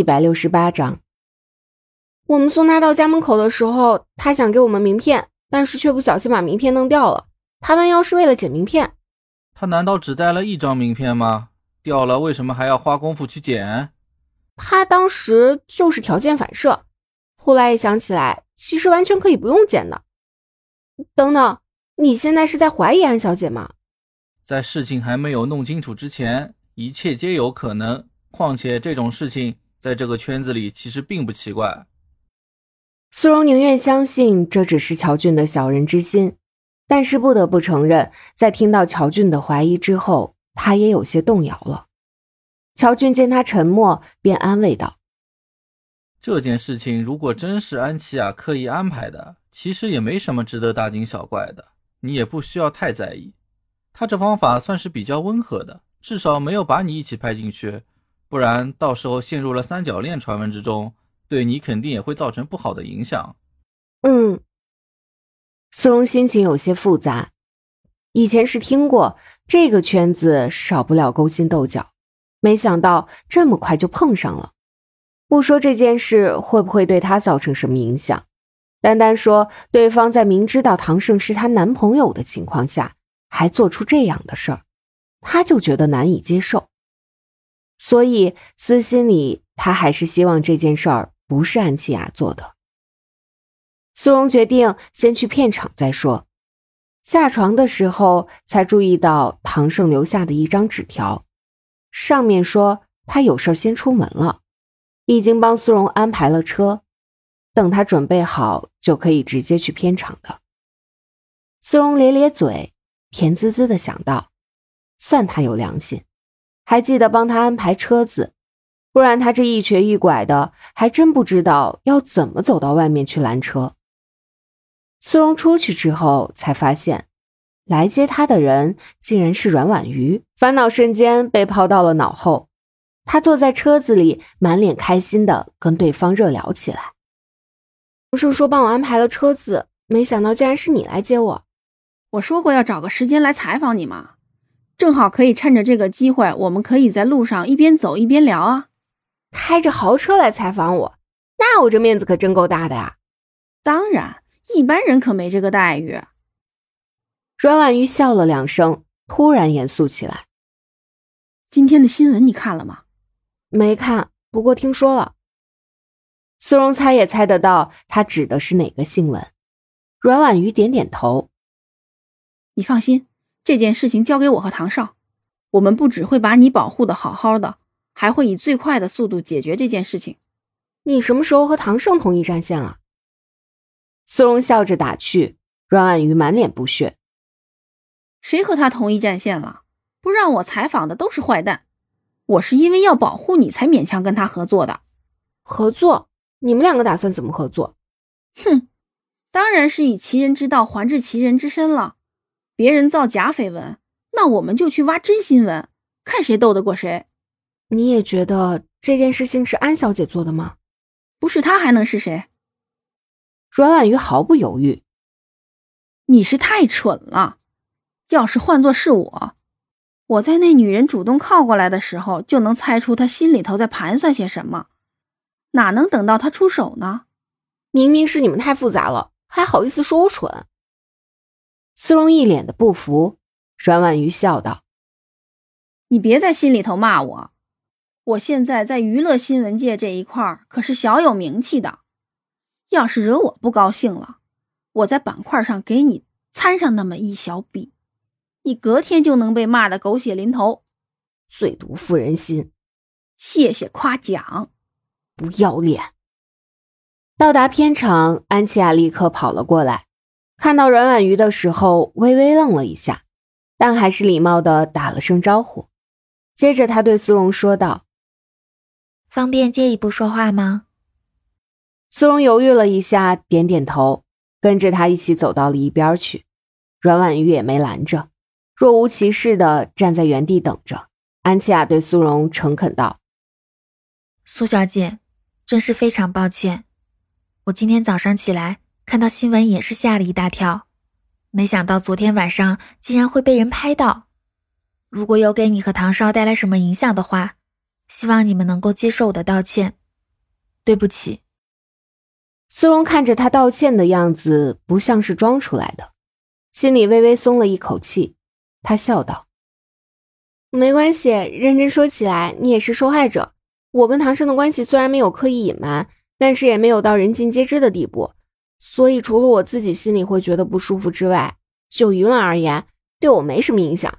一百六十八章，我们送他到家门口的时候，他想给我们名片，但是却不小心把名片弄掉了。他弯腰是为了捡名片。他难道只带了一张名片吗？掉了为什么还要花功夫去捡？他当时就是条件反射，后来一想起来，其实完全可以不用捡的。等等，你现在是在怀疑安小姐吗？在事情还没有弄清楚之前，一切皆有可能。况且这种事情在这个圈子里其实并不奇怪。苏荣宁愿相信这只是乔俊的小人之心，但是不得不承认，在听到乔俊的怀疑之后，他也有些动摇了。乔俊见他沉默，便安慰道：“这件事情如果真是安琪亚刻意安排的，其实也没什么值得大惊小怪的，你也不需要太在意。他这方法算是比较温和的，至少没有把你一起拍进去。”不然，到时候陷入了三角恋传闻之中，对你肯定也会造成不好的影响。嗯，苏荣心情有些复杂。以前是听过这个圈子少不了勾心斗角，没想到这么快就碰上了。不说这件事会不会对他造成什么影响，单单说对方在明知道唐胜是她男朋友的情况下，还做出这样的事儿，他就觉得难以接受。所以，私心里他还是希望这件事儿不是安琪亚做的。苏荣决定先去片场再说。下床的时候，才注意到唐胜留下的一张纸条，上面说他有事先出门了，已经帮苏荣安排了车，等他准备好就可以直接去片场的。苏荣咧咧嘴，甜滋滋的想到，算他有良心。还记得帮他安排车子，不然他这一瘸一拐的，还真不知道要怎么走到外面去拦车。苏荣出去之后，才发现来接他的人竟然是阮婉瑜，烦恼瞬间被抛到了脑后。他坐在车子里，满脸开心的跟对方热聊起来。不是说帮我安排了车子，没想到竟然是你来接我。我说过要找个时间来采访你吗？正好可以趁着这个机会，我们可以在路上一边走一边聊啊。开着豪车来采访我，那我这面子可真够大的呀！当然，一般人可没这个待遇。阮婉瑜笑了两声，突然严肃起来：“今天的新闻你看了吗？”“没看，不过听说了。”苏荣猜也猜得到他指的是哪个新闻。阮婉瑜点点头：“你放心。”这件事情交给我和唐少，我们不只会把你保护的好好的，还会以最快的速度解决这件事情。你什么时候和唐胜同一战线了？苏荣笑着打趣，阮婉瑜满脸不屑：“谁和他同一战线了？不让我采访的都是坏蛋。我是因为要保护你才勉强跟他合作的。合作？你们两个打算怎么合作？哼，当然是以其人之道还治其人之身了。”别人造假绯闻，那我们就去挖真新闻，看谁斗得过谁。你也觉得这件事情是安小姐做的吗？不是她还能是谁？阮婉瑜毫不犹豫。你是太蠢了。要是换做是我，我在那女人主动靠过来的时候，就能猜出她心里头在盘算些什么。哪能等到她出手呢？明明是你们太复杂了，还好意思说我蠢？苏荣一脸的不服，阮婉瑜笑道：“你别在心里头骂我，我现在在娱乐新闻界这一块可是小有名气的。要是惹我不高兴了，我在板块上给你掺上那么一小笔，你隔天就能被骂得狗血淋头。最毒妇人心，谢谢夸奖，不要脸。”到达片场，安琪亚立刻跑了过来。看到阮婉瑜的时候，微微愣了一下，但还是礼貌的打了声招呼。接着，他对苏荣说道：“方便借一步说话吗？”苏荣犹豫了一下，点点头，跟着他一起走到了一边去。阮婉瑜也没拦着，若无其事的站在原地等着。安琪亚对苏荣诚恳道：“苏小姐，真是非常抱歉，我今天早上起来。”看到新闻也是吓了一大跳，没想到昨天晚上竟然会被人拍到。如果有给你和唐少带来什么影响的话，希望你们能够接受我的道歉，对不起。苏荣看着他道歉的样子，不像是装出来的，心里微微松了一口气。他笑道：“没关系，认真说起来，你也是受害者。我跟唐生的关系虽然没有刻意隐瞒，但是也没有到人尽皆知的地步。所以，除了我自己心里会觉得不舒服之外，就舆论而言，对我没什么影响。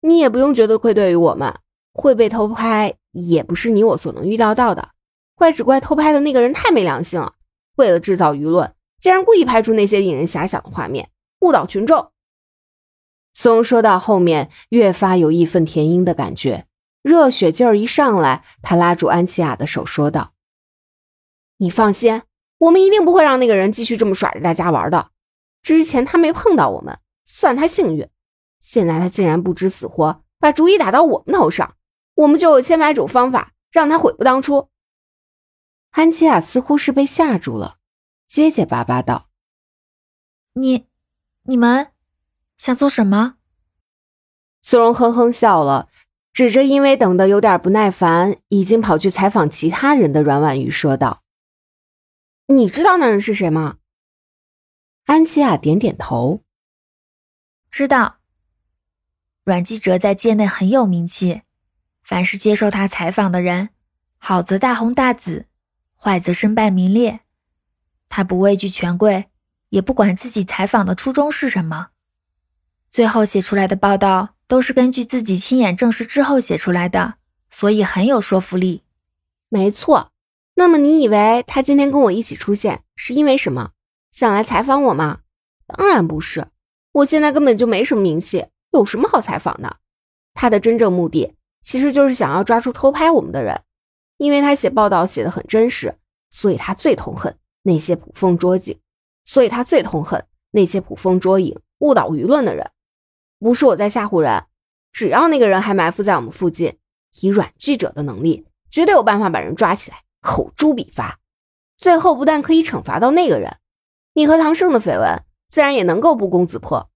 你也不用觉得愧对于我们。”会被偷拍也不是你我所能预料到的，怪只怪偷拍的那个人太没良心了。为了制造舆论，竟然故意拍出那些引人遐想的画面，误导群众。松说到后面，越发有义愤填膺的感觉，热血劲儿一上来，他拉住安琪亚的手说道：“你放心，我们一定不会让那个人继续这么耍着大家玩的。之前他没碰到我们，算他幸运。现在他竟然不知死活，把主意打到我们头上。”我们就有千百种方法让他悔不当初。安琪亚似乎是被吓住了，结结巴巴道：“你、你们想做什么？”苏荣哼哼笑了，指着因为等的有点不耐烦，已经跑去采访其他人的阮婉瑜说道：“你知道那人是谁吗？”安琪亚点点头：“知道。阮记哲在界内很有名气。”凡是接受他采访的人，好则大红大紫，坏则身败名裂。他不畏惧权贵，也不管自己采访的初衷是什么。最后写出来的报道都是根据自己亲眼证实之后写出来的，所以很有说服力。没错。那么你以为他今天跟我一起出现是因为什么？想来采访我吗？当然不是。我现在根本就没什么名气，有什么好采访的？他的真正目的。其实就是想要抓住偷拍我们的人，因为他写报道写的很真实，所以他最痛恨那些捕风捉影，所以他最痛恨那些捕风捉影、误导舆论的人。不是我在吓唬人，只要那个人还埋伏在我们附近，以阮记者的能力，绝对有办法把人抓起来，口诛笔伐。最后不但可以惩罚到那个人，你和唐胜的绯闻自然也能够不攻自破。